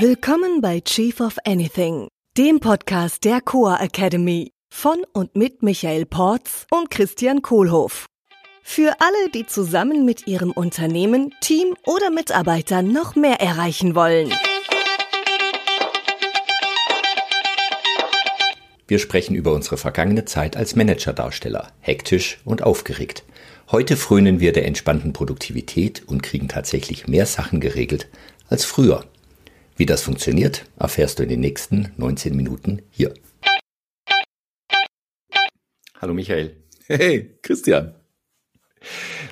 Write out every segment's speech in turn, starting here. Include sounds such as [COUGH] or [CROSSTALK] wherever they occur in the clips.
Willkommen bei Chief of Anything, dem Podcast der Coa Academy von und mit Michael Porz und Christian Kohlhoff. Für alle, die zusammen mit ihrem Unternehmen, Team oder Mitarbeitern noch mehr erreichen wollen. Wir sprechen über unsere vergangene Zeit als Manager-Darsteller, hektisch und aufgeregt. Heute frönen wir der entspannten Produktivität und kriegen tatsächlich mehr Sachen geregelt als früher. Wie das funktioniert, erfährst du in den nächsten 19 Minuten hier. Hallo Michael. Hey, Christian.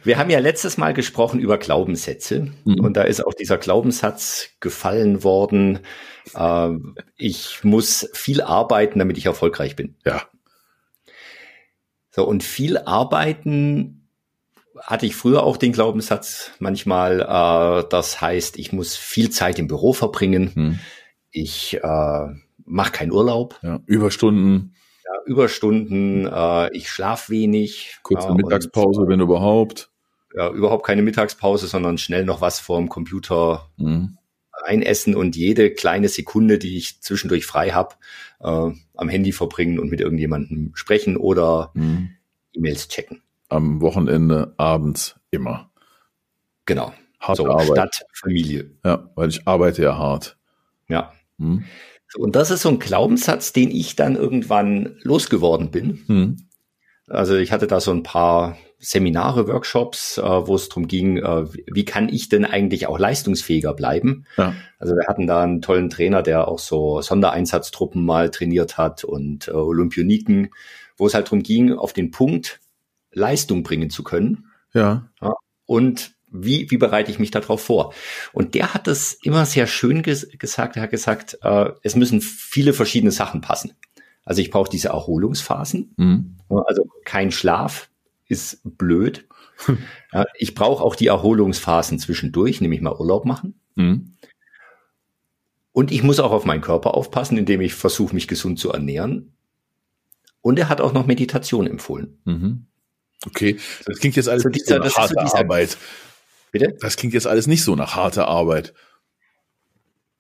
Wir haben ja letztes Mal gesprochen über Glaubenssätze mhm. und da ist auch dieser Glaubenssatz gefallen worden, äh, ich muss viel arbeiten, damit ich erfolgreich bin. Ja. So, und viel arbeiten hatte ich früher auch den Glaubenssatz manchmal, äh, das heißt, ich muss viel Zeit im Büro verbringen, hm. ich äh, mache keinen Urlaub. Ja, Überstunden. Ja, Überstunden, äh, ich schlaf wenig. Kurze äh, Mittagspause, und, wenn überhaupt. Ja, überhaupt keine Mittagspause, sondern schnell noch was vorm Computer hm. einessen und jede kleine Sekunde, die ich zwischendurch frei habe, äh, am Handy verbringen und mit irgendjemandem sprechen oder hm. E-Mails checken am Wochenende abends immer. Genau. Harte so, Arbeit. Statt Familie. Ja, weil ich arbeite ja hart. Ja. Hm. und das ist so ein Glaubenssatz, den ich dann irgendwann losgeworden bin. Hm. Also ich hatte da so ein paar Seminare, Workshops, äh, wo es darum ging, äh, wie kann ich denn eigentlich auch leistungsfähiger bleiben? Ja. Also wir hatten da einen tollen Trainer, der auch so Sondereinsatztruppen mal trainiert hat und äh, Olympioniken, wo es halt darum ging, auf den Punkt, Leistung bringen zu können. Ja. ja und wie, wie bereite ich mich darauf vor? Und der hat das immer sehr schön ges gesagt. Er hat gesagt, äh, es müssen viele verschiedene Sachen passen. Also ich brauche diese Erholungsphasen. Mhm. Also kein Schlaf ist blöd. [LAUGHS] ja, ich brauche auch die Erholungsphasen zwischendurch, nämlich mal Urlaub machen. Mhm. Und ich muss auch auf meinen Körper aufpassen, indem ich versuche, mich gesund zu ernähren. Und er hat auch noch Meditation empfohlen. Mhm. Okay, das klingt jetzt alles so dieser, nicht so nach harter so Arbeit. Bitte? Das klingt jetzt alles nicht so nach harter Arbeit.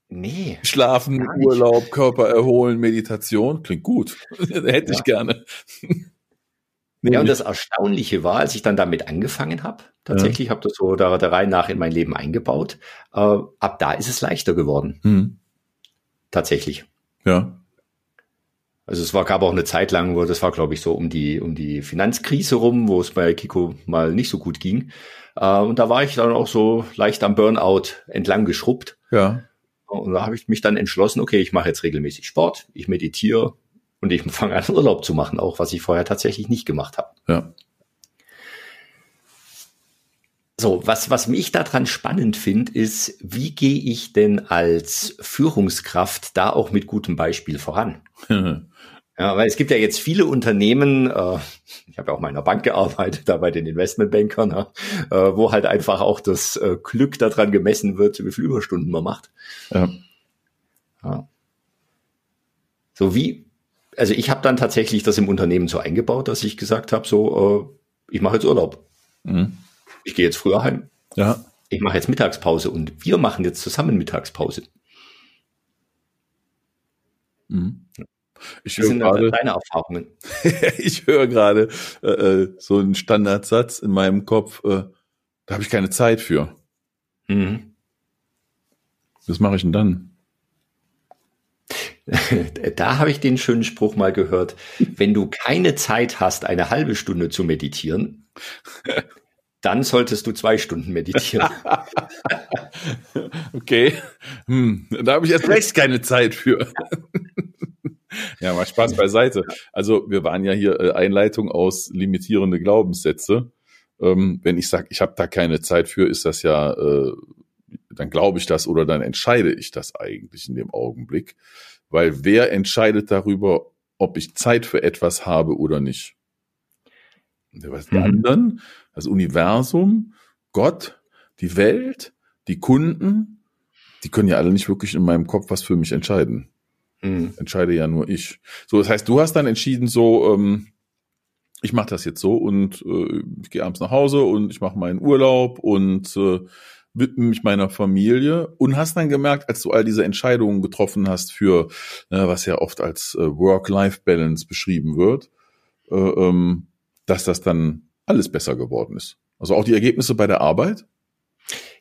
Nee. Schlafen, Urlaub, Körper erholen, Meditation. Klingt gut. [LAUGHS] Hätte ja. ich gerne. nee, ja, und das Erstaunliche war, als ich dann damit angefangen habe, tatsächlich ja. habe das so der, der Reihe nach in mein Leben eingebaut, äh, ab da ist es leichter geworden. Hm. Tatsächlich. Ja. Also es war, gab auch eine Zeit lang, wo das war, glaube ich, so um die, um die Finanzkrise rum, wo es bei Kiko mal nicht so gut ging. Äh, und da war ich dann auch so leicht am Burnout entlang geschrubbt. Ja. Und da habe ich mich dann entschlossen, okay, ich mache jetzt regelmäßig Sport, ich meditiere und ich [LAUGHS] fange an, Urlaub zu machen, auch was ich vorher tatsächlich nicht gemacht habe. Ja. So, was, was mich daran spannend finde, ist, wie gehe ich denn als Führungskraft da auch mit gutem Beispiel voran? [LAUGHS] Ja, weil es gibt ja jetzt viele Unternehmen, äh, ich habe ja auch mal in der Bank gearbeitet, da bei den Investmentbankern, äh, wo halt einfach auch das äh, Glück daran gemessen wird, wie viel Überstunden man macht. Ja. ja. So wie, also ich habe dann tatsächlich das im Unternehmen so eingebaut, dass ich gesagt habe, so, äh, ich mache jetzt Urlaub. Mhm. Ich gehe jetzt früher heim. Ja. Ich mache jetzt Mittagspause und wir machen jetzt zusammen Mittagspause. Mhm. Ich höre gerade deine Erfahrungen. [LAUGHS] ich höre gerade äh, äh, so einen Standardsatz in meinem Kopf. Äh, da habe ich keine Zeit für. Mhm. Was mache ich denn dann? [LAUGHS] Da habe ich den schönen Spruch mal gehört. Wenn du keine Zeit hast, eine halbe Stunde zu meditieren, [LAUGHS] dann solltest du zwei Stunden meditieren. [LAUGHS] okay. Hm, da habe ich erst recht keine Zeit für. [LAUGHS] ja, mal Spaß beiseite. Also wir waren ja hier äh, Einleitung aus limitierende Glaubenssätze. Ähm, wenn ich sage, ich habe da keine Zeit für, ist das ja, äh, dann glaube ich das oder dann entscheide ich das eigentlich in dem Augenblick. Weil wer entscheidet darüber, ob ich Zeit für etwas habe oder nicht? Was die mhm. anderen, das Universum, Gott, die Welt, die Kunden, die können ja alle nicht wirklich in meinem Kopf was für mich entscheiden. Mhm. Entscheide ja nur ich. So, das heißt, du hast dann entschieden, so, ähm, ich mache das jetzt so und äh, ich gehe abends nach Hause und ich mache meinen Urlaub und äh, widme mich meiner Familie und hast dann gemerkt, als du all diese Entscheidungen getroffen hast für, äh, was ja oft als äh, Work-Life-Balance beschrieben wird, äh, ähm, dass das dann alles besser geworden ist. Also auch die Ergebnisse bei der Arbeit?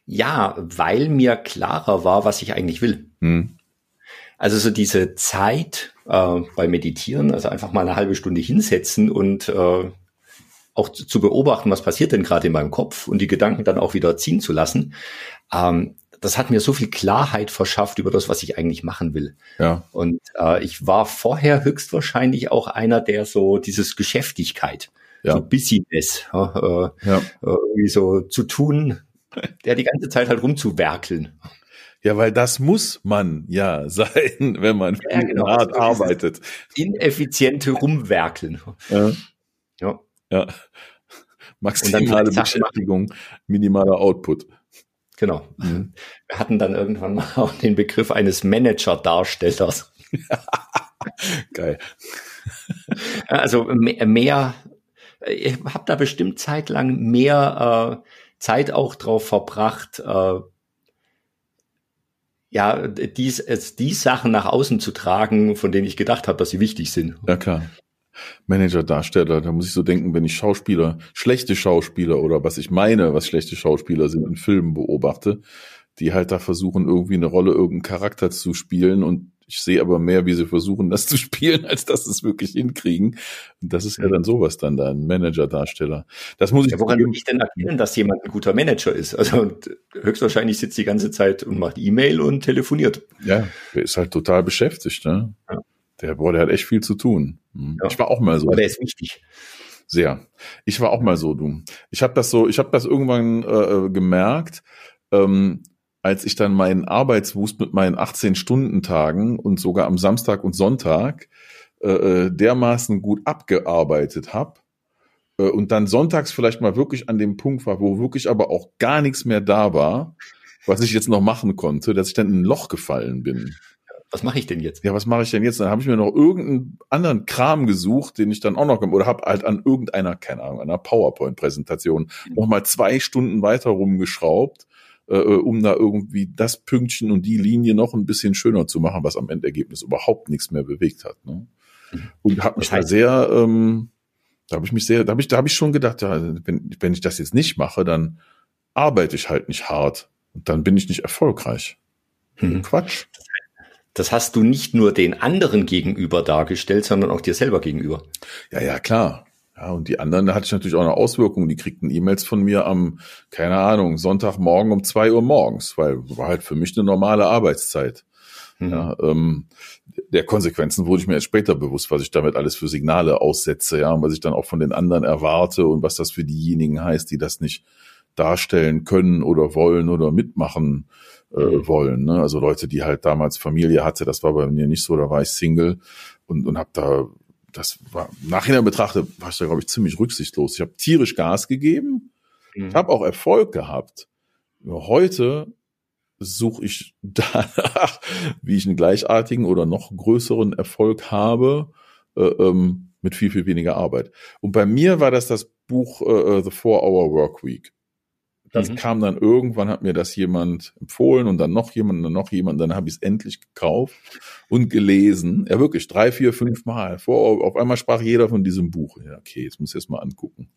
Ja, weil mir klarer war, was ich eigentlich will. Hm. Also so diese Zeit äh, bei Meditieren, also einfach mal eine halbe Stunde hinsetzen und äh, auch zu, zu beobachten, was passiert denn gerade in meinem Kopf und die Gedanken dann auch wieder ziehen zu lassen. Ähm, das hat mir so viel Klarheit verschafft über das, was ich eigentlich machen will. Ja. Und äh, ich war vorher höchstwahrscheinlich auch einer, der so dieses Geschäftigkeit, ja. so Busyness, äh, ja. Äh, irgendwie so zu tun, der die ganze Zeit halt rumzuwerkeln. Ja, weil das muss man ja [LAUGHS] sein, wenn man ja, genau. hart arbeitet. Ineffiziente Rumwerkeln. Ja. Ja. ja. Maximale Beschäftigung, minimaler Output. Genau. Mhm. Wir hatten dann irgendwann mal auch den Begriff eines Manager-Darstellers. [LAUGHS] Geil. Also mehr, ich habe da bestimmt zeitlang mehr äh, Zeit auch drauf verbracht, äh, ja, dies, die Sachen nach außen zu tragen, von denen ich gedacht habe, dass sie wichtig sind. Ja, klar. Manager, Darsteller, da muss ich so denken, wenn ich Schauspieler, schlechte Schauspieler oder was ich meine, was schlechte Schauspieler sind in Filmen beobachte, die halt da versuchen, irgendwie eine Rolle, irgendeinen Charakter zu spielen und ich sehe aber mehr, wie sie versuchen, das zu spielen, als dass sie es wirklich hinkriegen. Und das ist ja dann sowas dann da, ein Manager-Darsteller. Das muss ich. Ja, woran will ich denn erkennen, dass jemand ein guter Manager ist? Also höchstwahrscheinlich sitzt die ganze Zeit und macht E-Mail und telefoniert. Ja, der ist halt total beschäftigt, ne? Ja. Der, boah, der hat echt viel zu tun. Hm. Ja. Ich war auch mal so. Aber der ist wichtig. Sehr. Ich war auch mal so, du. Ich habe das so, ich habe das irgendwann äh, äh gemerkt. Ähm, als ich dann meinen Arbeitswust mit meinen 18-Stunden-Tagen und sogar am Samstag und Sonntag äh, äh, dermaßen gut abgearbeitet habe äh, und dann sonntags vielleicht mal wirklich an dem Punkt war, wo wirklich aber auch gar nichts mehr da war, was ich jetzt noch machen konnte, dass ich dann in ein Loch gefallen bin. Was mache ich denn jetzt? Ja, was mache ich denn jetzt? Dann habe ich mir noch irgendeinen anderen Kram gesucht, den ich dann auch noch oder habe halt an irgendeiner, keine Ahnung, einer PowerPoint-Präsentation mhm. noch mal zwei Stunden weiter rumgeschraubt äh, äh, um da irgendwie das Pünktchen und die Linie noch ein bisschen schöner zu machen, was am Endergebnis überhaupt nichts mehr bewegt hat. Ne? Mhm. Und habe mich das heißt, da sehr, ähm, da habe ich mich sehr, da habe ich, da habe ich schon gedacht, ja, wenn, wenn ich das jetzt nicht mache, dann arbeite ich halt nicht hart und dann bin ich nicht erfolgreich. Hm. Quatsch. Das hast du nicht nur den anderen gegenüber dargestellt, sondern auch dir selber gegenüber. Ja, ja, klar. Ja, und die anderen, da hatte ich natürlich auch eine Auswirkung. Die kriegten E-Mails von mir am, keine Ahnung, Sonntagmorgen um zwei Uhr morgens, weil war halt für mich eine normale Arbeitszeit. Mhm. Ja, ähm, der Konsequenzen wurde ich mir erst später bewusst, was ich damit alles für Signale aussetze, ja, und was ich dann auch von den anderen erwarte und was das für diejenigen heißt, die das nicht darstellen können oder wollen oder mitmachen äh, mhm. wollen. Ne? Also Leute, die halt damals Familie hatte, das war bei mir nicht so, da war ich Single und, und habe da das war nachher betrachtet, war ich da, glaube ich, ziemlich rücksichtslos. Ich habe tierisch Gas gegeben, mhm. ich habe auch Erfolg gehabt. Nur heute suche ich [LAUGHS] danach, wie ich einen gleichartigen oder noch größeren Erfolg habe, äh, ähm, mit viel, viel weniger Arbeit. Und bei mir war das das Buch äh, äh The Four-Hour Work Week. Das mhm. kam dann irgendwann, hat mir das jemand empfohlen und dann noch jemand und dann noch jemand. Dann habe ich es endlich gekauft und gelesen. Ja, wirklich, drei, vier, fünf Mal. Vor, auf einmal sprach jeder von diesem Buch. Ja, okay, jetzt muss ich es mal angucken.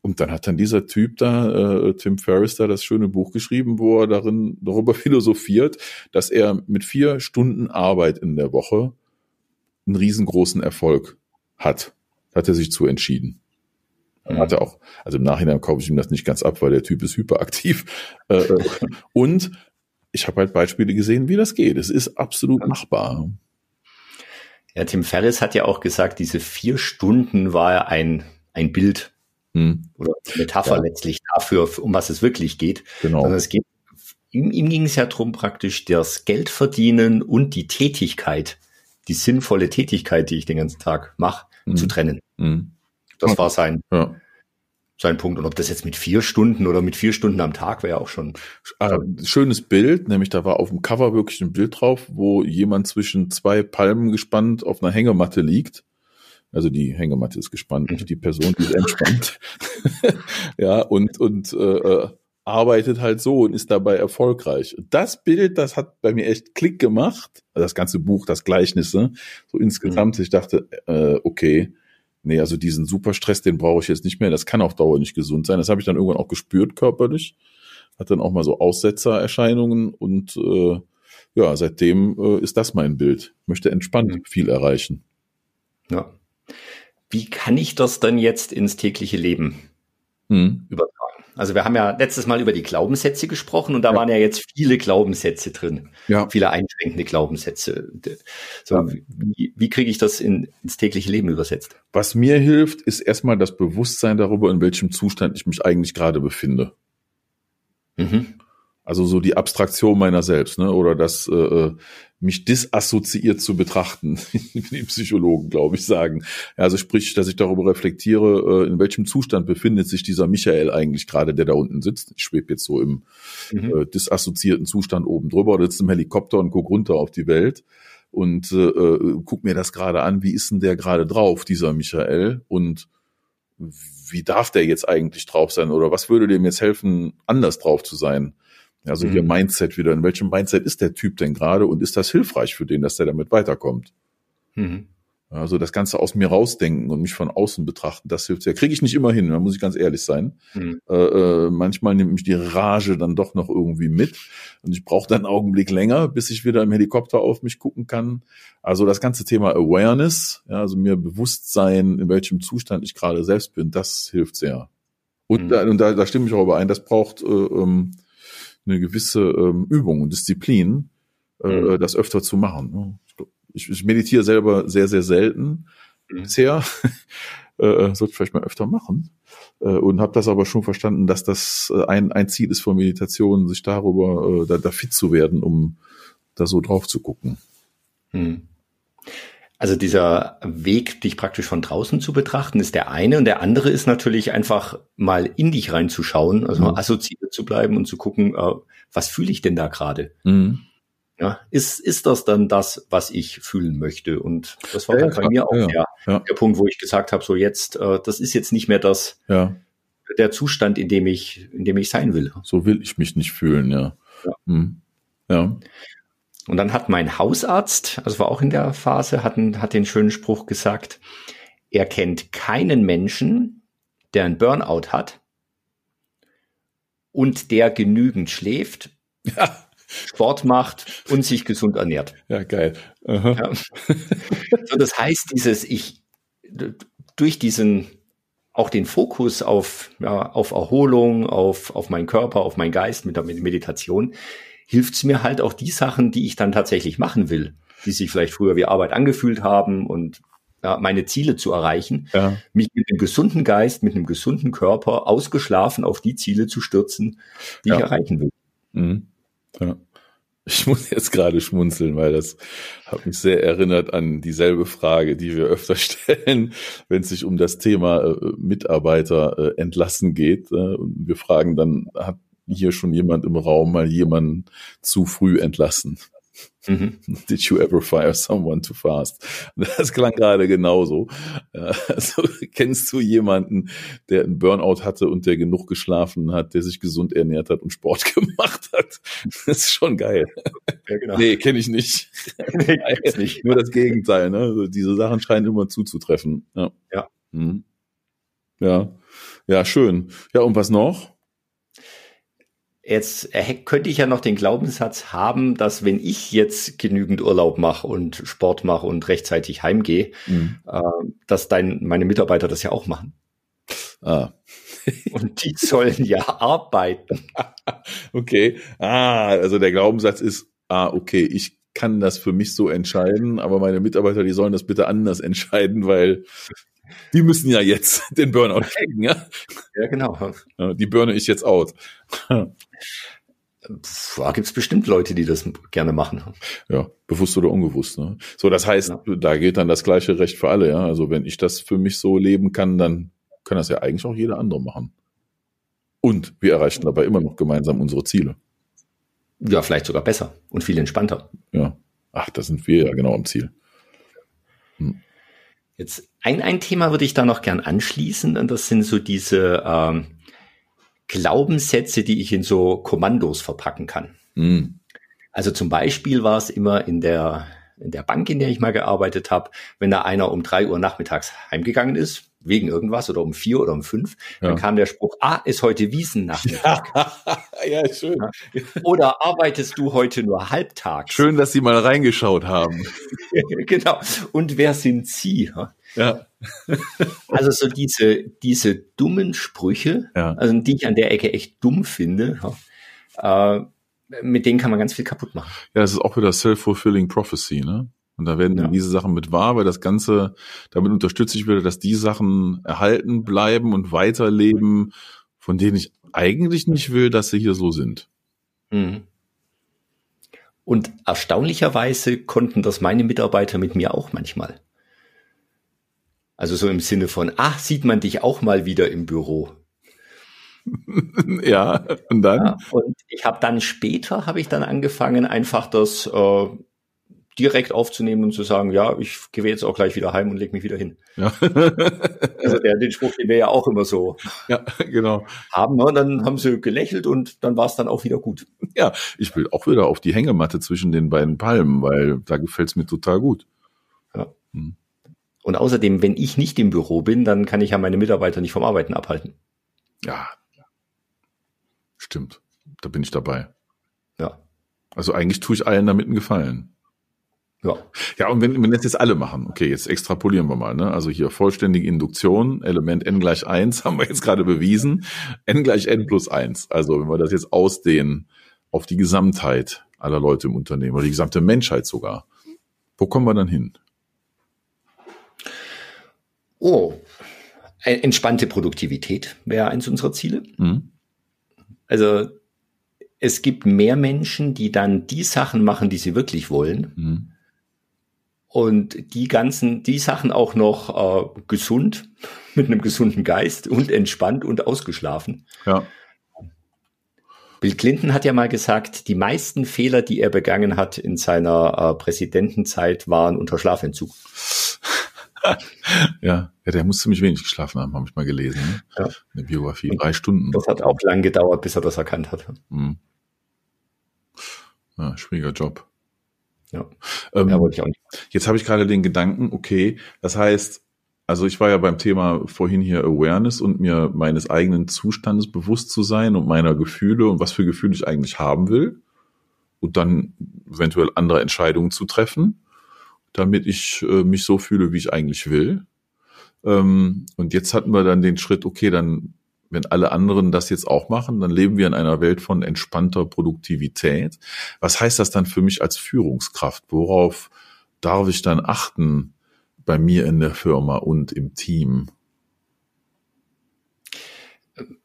Und dann hat dann dieser Typ da, äh, Tim Ferriss, da das schöne Buch geschrieben, wo er darin darüber [LAUGHS] philosophiert, dass er mit vier Stunden Arbeit in der Woche einen riesengroßen Erfolg hat. Hat er sich zu entschieden. Mhm. Hat er auch, also im Nachhinein kaufe ich ihm das nicht ganz ab, weil der Typ ist hyperaktiv. Äh, äh, und ich habe halt Beispiele gesehen, wie das geht. Es ist absolut machbar. Ja, Tim Ferriss hat ja auch gesagt, diese vier Stunden war ein, ein Bild hm. oder Metapher ja. letztlich dafür, um was es wirklich geht. Genau. Also es geht, ihm, ihm ging es ja darum, praktisch das Geld verdienen und die Tätigkeit, die sinnvolle Tätigkeit, die ich den ganzen Tag mache, hm. zu trennen. Hm. Das war sein, ja. sein Punkt. Und ob das jetzt mit vier Stunden oder mit vier Stunden am Tag wäre auch schon. Äh, schönes Bild, nämlich da war auf dem Cover wirklich ein Bild drauf, wo jemand zwischen zwei Palmen gespannt auf einer Hängematte liegt. Also die Hängematte ist gespannt, nicht die Person, die ist entspannt. [LAUGHS] ja, und, und äh, äh, arbeitet halt so und ist dabei erfolgreich. Das Bild, das hat bei mir echt Klick gemacht. Das ganze Buch, das Gleichnisse, so insgesamt. Mhm. Ich dachte, äh, okay, nee, also diesen Superstress, den brauche ich jetzt nicht mehr. Das kann auf Dauer nicht gesund sein. Das habe ich dann irgendwann auch gespürt körperlich. Hat dann auch mal so Aussetzererscheinungen und äh, ja, seitdem äh, ist das mein Bild. Ich möchte entspannt mhm. viel erreichen. Ja. Wie kann ich das dann jetzt ins tägliche Leben mhm. übertragen? Also wir haben ja letztes Mal über die Glaubenssätze gesprochen und da ja. waren ja jetzt viele Glaubenssätze drin, ja. viele einschränkende Glaubenssätze. So, ja. Wie, wie kriege ich das in, ins tägliche Leben übersetzt? Was mir hilft, ist erstmal das Bewusstsein darüber, in welchem Zustand ich mich eigentlich gerade befinde. Mhm. Also so die Abstraktion meiner selbst, ne? Oder das äh, äh mich disassoziiert zu betrachten, [LAUGHS] wie die Psychologen, glaube ich, sagen. Also sprich, dass ich darüber reflektiere, äh, in welchem Zustand befindet sich dieser Michael eigentlich gerade, der da unten sitzt. Ich schwebe jetzt so im mhm. äh, disassoziierten Zustand oben drüber oder sitze im Helikopter und gucke runter auf die Welt und äh, äh, guck mir das gerade an, wie ist denn der gerade drauf, dieser Michael? Und wie darf der jetzt eigentlich drauf sein? Oder was würde dem jetzt helfen, anders drauf zu sein? Also mhm. hier Mindset wieder. In welchem Mindset ist der Typ denn gerade und ist das hilfreich für den, dass der damit weiterkommt? Mhm. Also das Ganze aus mir rausdenken und mich von außen betrachten, das hilft sehr. Kriege ich nicht immer hin, da muss ich ganz ehrlich sein. Mhm. Äh, äh, manchmal nimmt mich die Rage dann doch noch irgendwie mit und ich brauche dann einen Augenblick länger, bis ich wieder im Helikopter auf mich gucken kann. Also das ganze Thema Awareness, ja, also mir bewusst sein, in welchem Zustand ich gerade selbst bin, das hilft sehr. Und, mhm. da, und da, da stimme ich auch überein, das braucht äh, ähm, eine gewisse ähm, Übung und Disziplin, äh, mhm. das öfter zu machen. Ich, ich meditiere selber sehr, sehr selten mhm. bisher. [LAUGHS] äh, äh sollte vielleicht mal öfter machen. Äh, und habe das aber schon verstanden, dass das äh, ein, ein Ziel ist von Meditation, sich darüber äh, da, da fit zu werden, um da so drauf zu gucken. Mhm. Also dieser Weg, dich praktisch von draußen zu betrachten, ist der eine. Und der andere ist natürlich einfach mal in dich reinzuschauen, also mhm. assoziiert zu bleiben und zu gucken, äh, was fühle ich denn da gerade? Mhm. Ja, ist, ist das dann das, was ich fühlen möchte? Und das war ja, bei mir auch ja, der, ja. der Punkt, wo ich gesagt habe, so jetzt, äh, das ist jetzt nicht mehr das, der Zustand, in dem ich, in dem ich sein will. So will ich mich nicht fühlen, ja. Ja. Mhm. ja. Und dann hat mein Hausarzt, also war auch in der Phase, hat, hat den schönen Spruch gesagt, er kennt keinen Menschen, der einen Burnout hat und der genügend schläft, ja. Sport macht und sich gesund ernährt. Ja, geil. Ja. So, das heißt, dieses ich durch diesen auch den Fokus auf, ja, auf Erholung, auf, auf meinen Körper, auf meinen Geist mit der Meditation, hilft es mir halt auch die Sachen, die ich dann tatsächlich machen will, die sich vielleicht früher wie Arbeit angefühlt haben und ja, meine Ziele zu erreichen, ja. mich mit einem gesunden Geist, mit einem gesunden Körper ausgeschlafen auf die Ziele zu stürzen, die ja. ich erreichen will. Mhm. Ja. Ich muss jetzt gerade schmunzeln, weil das hat mich sehr erinnert an dieselbe Frage, die wir öfter [LAUGHS] stellen, wenn es sich um das Thema äh, Mitarbeiter äh, entlassen geht. Äh, und wir fragen dann, hat hier schon jemand im Raum mal jemanden zu früh entlassen. Mhm. [LAUGHS] Did you ever fire someone too fast? Das klang gerade genauso. Also, [LAUGHS] kennst du jemanden, der einen Burnout hatte und der genug geschlafen hat, der sich gesund ernährt hat und Sport [LAUGHS] gemacht hat? Das ist schon geil. Ja, genau. Nee, kenne ich nicht. Nee, nicht. Nur das Gegenteil. Ne? Also diese Sachen scheinen immer zuzutreffen. Ja. Ja. Mhm. ja. Ja, schön. Ja, und was noch? Jetzt könnte ich ja noch den Glaubenssatz haben, dass wenn ich jetzt genügend Urlaub mache und Sport mache und rechtzeitig heimgehe, mhm. äh, dass dein, meine Mitarbeiter das ja auch machen. Ah. [LAUGHS] und die sollen ja arbeiten. [LAUGHS] okay. Ah, also der Glaubenssatz ist, ah, okay, ich kann das für mich so entscheiden, aber meine Mitarbeiter, die sollen das bitte anders [LAUGHS] entscheiden, weil die müssen ja jetzt [LAUGHS] den Burnout kriegen, ja? Ja, genau. Die burne ich jetzt out. Da gibt es bestimmt Leute, die das gerne machen. Ja, bewusst oder unbewusst. Ne? So, das heißt, ja. da gilt dann das gleiche Recht für alle. Ja, also wenn ich das für mich so leben kann, dann kann das ja eigentlich auch jeder andere machen. Und wir erreichen dabei immer noch gemeinsam unsere Ziele. Ja, vielleicht sogar besser und viel entspannter. Ja. Ach, da sind wir ja genau am Ziel. Hm. Jetzt ein, ein Thema würde ich da noch gern anschließen und das sind so diese ähm, Glaubenssätze, die ich in so Kommandos verpacken kann. Mhm. Also zum Beispiel war es immer in der, in der Bank, in der ich mal gearbeitet habe, wenn da einer um drei Uhr nachmittags heimgegangen ist, wegen irgendwas oder um vier oder um fünf, ja. dann kam der Spruch, ah, ist heute Wiesennachmittag. [LAUGHS] ja, schön. Oder arbeitest du heute nur halbtags? Schön, dass Sie mal reingeschaut haben. [LAUGHS] genau. Und wer sind Sie? Ja. [LAUGHS] also so diese, diese dummen Sprüche, ja. also die ich an der Ecke echt dumm finde, äh, mit denen kann man ganz viel kaputt machen. Ja, das ist auch wieder self-fulfilling prophecy, ne? Und da werden ja. diese Sachen mit wahr, weil das Ganze, damit unterstütze ich wieder, dass die Sachen erhalten bleiben und weiterleben, von denen ich eigentlich nicht will, dass sie hier so sind. Mhm. Und erstaunlicherweise konnten das meine Mitarbeiter mit mir auch manchmal. Also so im Sinne von, ach, sieht man dich auch mal wieder im Büro. [LAUGHS] ja, und dann? Ja, und ich habe dann später, habe ich dann angefangen, einfach das äh, direkt aufzunehmen und zu sagen, ja, ich gehe jetzt auch gleich wieder heim und leg mich wieder hin. Ja. [LAUGHS] also der, den Spruch, den wir ja auch immer so ja, genau. haben. Ne? Und dann haben sie gelächelt und dann war es dann auch wieder gut. Ja, ich will auch wieder auf die Hängematte zwischen den beiden Palmen, weil da gefällt es mir total gut. Ja. Hm. Und außerdem, wenn ich nicht im Büro bin, dann kann ich ja meine Mitarbeiter nicht vom Arbeiten abhalten. Ja, stimmt. Da bin ich dabei. Ja. Also eigentlich tue ich allen damit einen Gefallen. Ja. Ja, und wenn, wenn das jetzt alle machen, okay, jetzt extrapolieren wir mal, ne? Also hier vollständige Induktion, Element n gleich eins [LAUGHS] haben wir jetzt gerade bewiesen. n gleich n plus eins. Also wenn wir das jetzt ausdehnen auf die Gesamtheit aller Leute im Unternehmen oder die gesamte Menschheit sogar, wo kommen wir dann hin? Oh, entspannte Produktivität wäre eins unserer Ziele. Mhm. Also es gibt mehr Menschen, die dann die Sachen machen, die sie wirklich wollen. Mhm und die ganzen, die Sachen auch noch äh, gesund, [LAUGHS] mit einem gesunden Geist und entspannt und ausgeschlafen. Ja. Bill Clinton hat ja mal gesagt, die meisten Fehler, die er begangen hat in seiner äh, Präsidentenzeit, waren unter Schlafentzug. [LAUGHS] ja, ja, der muss ziemlich wenig geschlafen haben, habe ich mal gelesen. Ne? Ja. Eine Biografie, drei Stunden. Das hat auch lang gedauert, bis er das erkannt hat. Mhm. Ja, schwieriger Job. Ja, ähm, ja wollte ich auch nicht. Jetzt habe ich gerade den Gedanken, okay, das heißt, also ich war ja beim Thema vorhin hier Awareness und mir meines eigenen Zustandes bewusst zu sein und meiner Gefühle und was für Gefühle ich eigentlich haben will und dann eventuell andere Entscheidungen zu treffen, damit ich äh, mich so fühle, wie ich eigentlich will. Ähm, und jetzt hatten wir dann den Schritt, okay, dann wenn alle anderen das jetzt auch machen, dann leben wir in einer Welt von entspannter Produktivität. Was heißt das dann für mich als Führungskraft? Worauf darf ich dann achten bei mir in der Firma und im Team?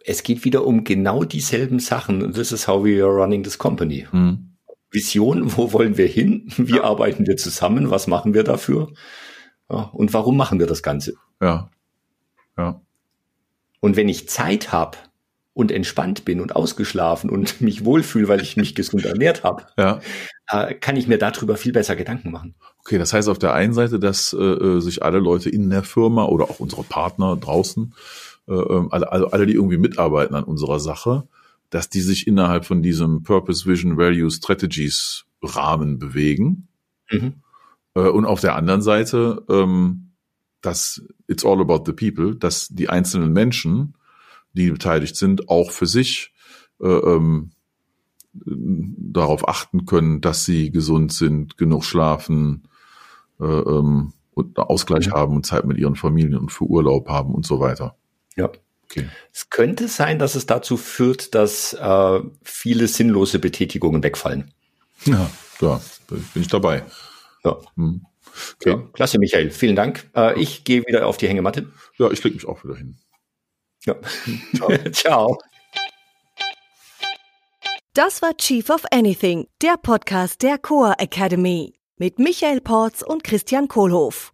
Es geht wieder um genau dieselben Sachen. This is how we are running this company. Hm. Vision, wo wollen wir hin? Wie ja. arbeiten wir zusammen? Was machen wir dafür? Ja, und warum machen wir das Ganze? Ja. Ja. Und wenn ich Zeit habe und entspannt bin und ausgeschlafen und [LAUGHS] mich wohlfühle, weil ich mich gesund ernährt habe, ja. äh, kann ich mir darüber viel besser Gedanken machen. Okay, das heißt auf der einen Seite, dass äh, äh sich alle Leute in der Firma oder auch unsere Partner draußen, äh, ähm, alle, alle, alle, die irgendwie mitarbeiten an unserer Sache, dass die sich innerhalb von diesem Purpose, Vision, Value, Strategies Rahmen bewegen. Mhm. Äh, und auf der anderen Seite, ähm, dass it's all about the people, dass die einzelnen Menschen, die beteiligt sind, auch für sich äh, ähm, darauf achten können, dass sie gesund sind, genug schlafen äh, ähm, und Ausgleich mhm. haben und Zeit mit ihren Familien und für Urlaub haben und so weiter. Ja. Okay. Es könnte sein, dass es dazu führt, dass äh, viele sinnlose Betätigungen wegfallen. Ja, da bin ich dabei. Ja. Hm. Okay. Ja, klasse, Michael. Vielen Dank. Äh, ich gehe wieder auf die Hängematte. Ja, ich lege mich auch wieder hin. Ja. Ciao. [LAUGHS] Ciao. Das war Chief of Anything, der Podcast der Coa Academy mit Michael Porz und Christian Kohlhoff.